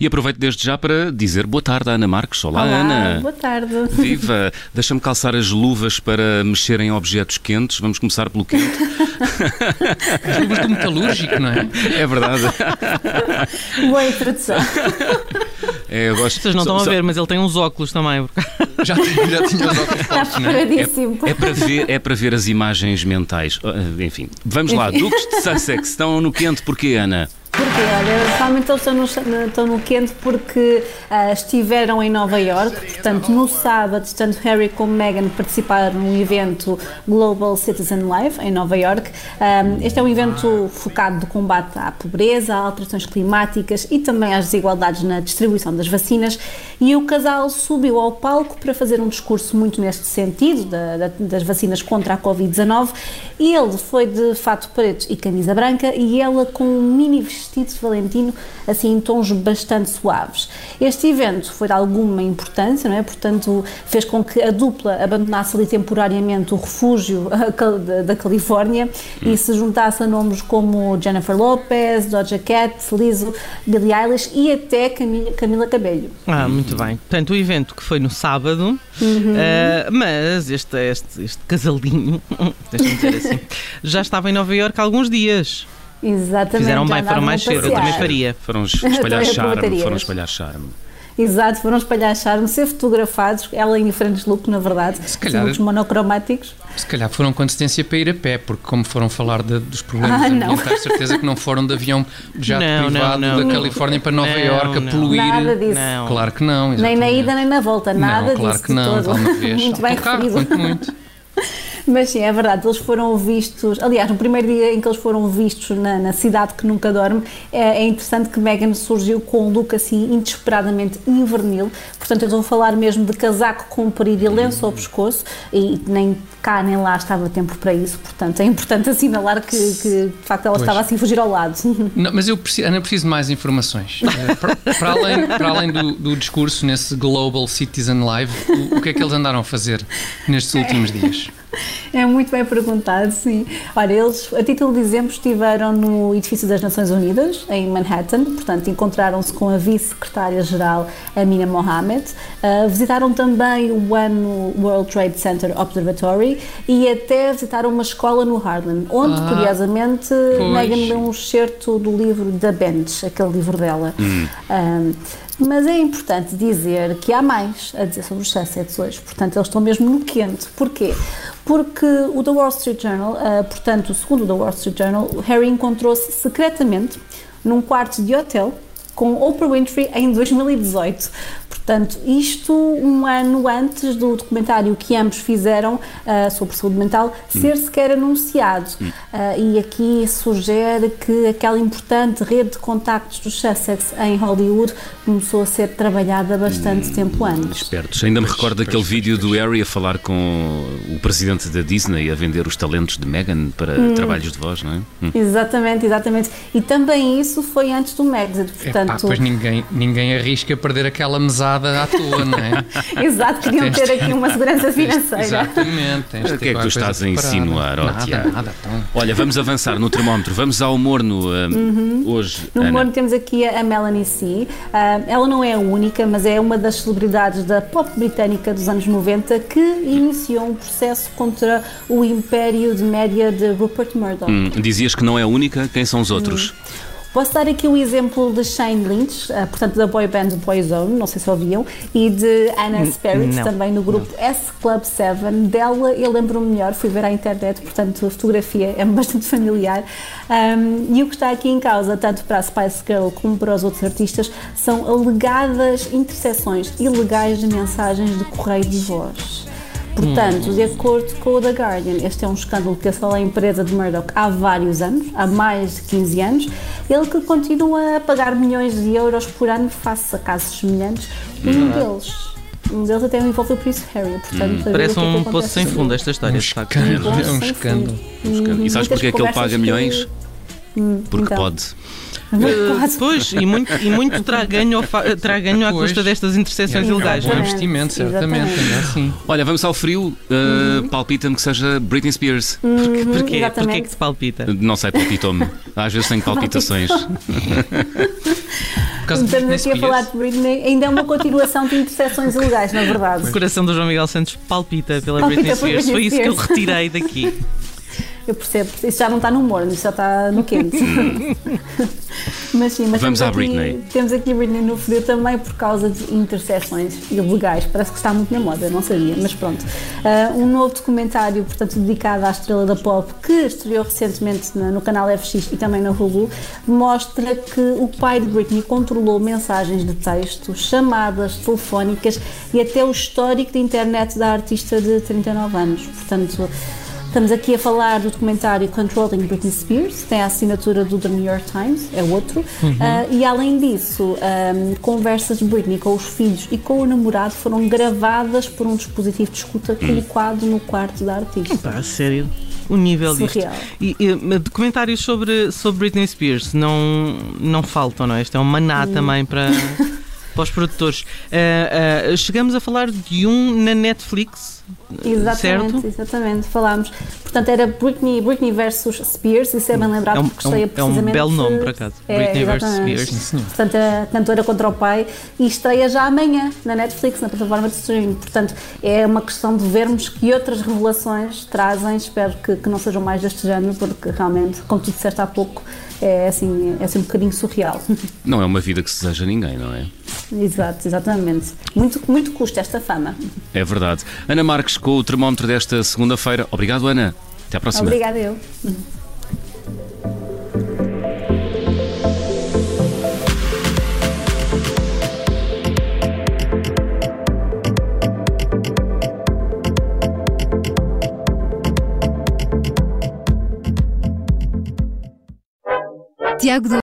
E aproveito desde já para dizer boa tarde à Ana Marques. Olá, Olá Ana. Boa tarde. Viva! Deixa-me calçar as luvas para mexer em objetos quentes. Vamos começar pelo quente. As luvas do metalúrgico, não é? É verdade. Boa introdução. É, eu gosto. Vocês não estão a ver, mas ele tem uns óculos também. Já, tinha- já tinha os óculos não é? preparadíssimo. É para, ver, é para ver as imagens mentais. Ah, Enfim, vamos lá. Duques de Sussex estão no quente porquê, Ana? Olha, realmente eles estão no, estão no quente porque ah, estiveram em Nova York, portanto, no sábado, tanto Harry como Meghan participaram num evento Global Citizen Live em Nova York. Ah, este é um evento focado no combate à pobreza, a alterações climáticas e também às desigualdades na distribuição das vacinas. E o casal subiu ao palco para fazer um discurso muito neste sentido, da- da- das vacinas contra a Covid-19. E ele foi de fato preto e camisa branca e ela com um mini vestido Valentino, assim em tons bastante suaves. Este evento foi de alguma importância, não é? Portanto, fez com que a dupla abandonasse ali temporariamente o refúgio da Califórnia e se juntasse a nomes como Jennifer Lopez, Doja Cat, Lizzo, Billie Eilish e até Camila, Camila Cabello. Ah, muito bem. Portanto, o evento que foi no sábado, ah, mas este, este, este casalinho, deixa-me dizer assim, já estava em Nova Iorque há alguns dias. Exatamente. Fizeram já mais, foram mais cedo, eu também faria. Foram espalhar charme. Foram espalhar charme. Exato, foram espalhar charme, ser fotografados, ela em diferentes looks, na verdade, Se calhar- looks monocromáticos. Se calhar foram com assistência para ir a pé, porque como foram falar de- dos problemas Ah, não. ambientais, certeza que não foram de avião de jato Não, não, privado não. da Califórnia para Nova Iorque a poluir. Nada disso. Não. Claro que não, Nem na exatamente. ida nem na volta, nada não, claro disso que não, de todo. Muito bem quanto muito. Mas sim, é verdade, eles foram vistos, aliás, no primeiro dia em que eles foram vistos na, na cidade que nunca dorme, é, é interessante que Meghan surgiu com um look assim inesperadamente invernil, portanto eu vou falar mesmo de casaco comprido e lenço ao pescoço e nem cá nem lá estava tempo para isso, portanto é importante assinalar que, que de facto ela Pois. estava assim a fugir ao lado. Não, mas eu preciso, Ana, eu preciso de mais informações. Eh, para, para além, para além do, do discurso nesse Global Citizen Live, o, o que é que eles andaram a fazer nestes últimos dias? É muito bem perguntado, sim. Olha, eles, a título de exemplo, estiveram no edifício das Nações Unidas, em Manhattan, portanto, encontraram-se com a vice-secretária-geral Amina Mohamed, uh, visitaram também o One World Trade Center Observatory e até visitaram uma escola no Harlem, onde, Ah, curiosamente, pois. Meghan leu um excerto do livro da Bench, aquele livro dela. Um, mas é importante dizer que há mais a dizer sobre os Sussex hoje. Portanto, eles estão mesmo no quente. Porquê? Porque o The Wall Street Journal, ah, portanto, segundo o The Wall Street Journal, Harry encontrou-se secretamente num quarto de hotel com Oprah Winfrey em 2018. Portanto, isto um ano antes do documentário que ambos fizeram ah, sobre saúde mental ser sequer anunciado. Ah, e aqui sugere que aquela importante rede de contactos dos Sussex em Hollywood começou a ser trabalhada bastante tempo antes. Espertos. Ainda me recordo daquele vídeo do Harry a falar com o presidente da Disney a vender os talentos de Meghan para trabalhos de voz, não é? Hum. Exatamente, exatamente. E também isso foi antes do Epá, portanto... pois ninguém, ninguém arrisca perder aquela mesada à toa, não é? Exato, queriam ter aqui uma segurança financeira. Exatamente. O que é que tu estás a insinuar, ó, Nada, Tiago? nada. Olha, vamos avançar no termómetro. Vamos ao morno ah, hoje. No Ana. humor temos aqui a Melanie C. Ah, ela não é a única, mas é uma das celebridades da pop britânica dos anos 90 que iniciou um processo contra o império de média de Rupert Murdoch. Hum, dizias que não é a única, quem são os outros? Posso dar aqui o exemplo de Shane Lynch, ah, portanto da boy band Boyzone, não sei se ouviam, e de Anna Sperrit, não. também no grupo S Club 7. Dela eu lembro-me melhor, fui ver à internet, portanto a fotografia é bastante familiar. Um, e o que está aqui em causa, tanto para a Spice Girl como para os outros artistas, são alegadas interseções ilegais de mensagens de correio de voz. Portanto, de acordo com o The Guardian, este é um escândalo que assola a empresa de Murdoch há vários anos, há mais de 15 anos, ele que continua a pagar milhões de euros por ano face a casos semelhantes, e um deles, um deles até envolveu o Príncipe Harry, portanto... ver Parece um poço sem fundo esta história, facto. escândalo. Um É um escândalo. fundo. E sabes porque é que ele paga milhões? Hum, Porque então. pode. Eh, Pois, e muito, e muito terá ganho, terá ganho à custa destas interseções É um ilegais, bom não é? investimento, certamente. É assim. Olha, vamos ao frio. Uh, Palpita-me que seja Britney Spears. Uhum, Porquê? Porquê é que se palpita? Não sei, palpitou-me. Às vezes tenho palpitações. Por causa de Estamos aqui a falar de Britney, ainda é uma continuação de interseções ilegais, na verdade. O coração do João Miguel Santos palpita pela Palpita Britney Spears. Foi isso que eu retirei daqui. Eu percebo, isso já não está no morno, isso já está no quente. mas sim, mas Vamos temos à aqui, Britney. Temos aqui a Britney no frio também por causa de interseções ilegais. Parece que está muito na moda, não sabia, mas pronto. Ah, um novo documentário, portanto, dedicado à estrela da pop, que estreou recentemente na- no canal FX e também na Hulu, mostra que o pai de Britney controlou mensagens de texto, chamadas telefónicas e até o histórico de internet da artista de 39 anos. Portanto, Estamos aqui a falar do documentário Controlling Britney Spears, tem a assinatura do The New York Times, é outro, Ah, e além disso, ahm, conversas de Britney com os filhos e com o namorado foram gravadas por um dispositivo de escuta colocado no quarto da artista. Pá, sério. O nível disto. Surreal. E, e, documentários sobre, sobre Britney Spears não, não faltam, não é? Isto é um maná Hum. também para, para os produtores. Ah, ah, chegamos a falar de um na Netflix, Exatamente, certo? exatamente, falámos. Portanto, era Britney, Britney versus Spears, isso é bem lembrado É um- porque é um- estreia é um precisamente... belo nome, por acaso. É, Britney versus. Spears. Sim. Portanto, a cantora contra o pai e estreia já amanhã na Netflix, na plataforma de streaming. Portanto, é uma questão de vermos que outras revelações trazem. Espero que, que não sejam mais deste género, porque realmente, como tu disseste há pouco, é assim, é assim um bocadinho surreal. Não é uma vida que se deseja a ninguém, não é? Exato, exatamente. Muito, muito custa esta fama. É verdade. Ana Marques com o termómetro desta segunda-feira. Obrigado, Ana. Até à próxima. Obrigada eu. Tiago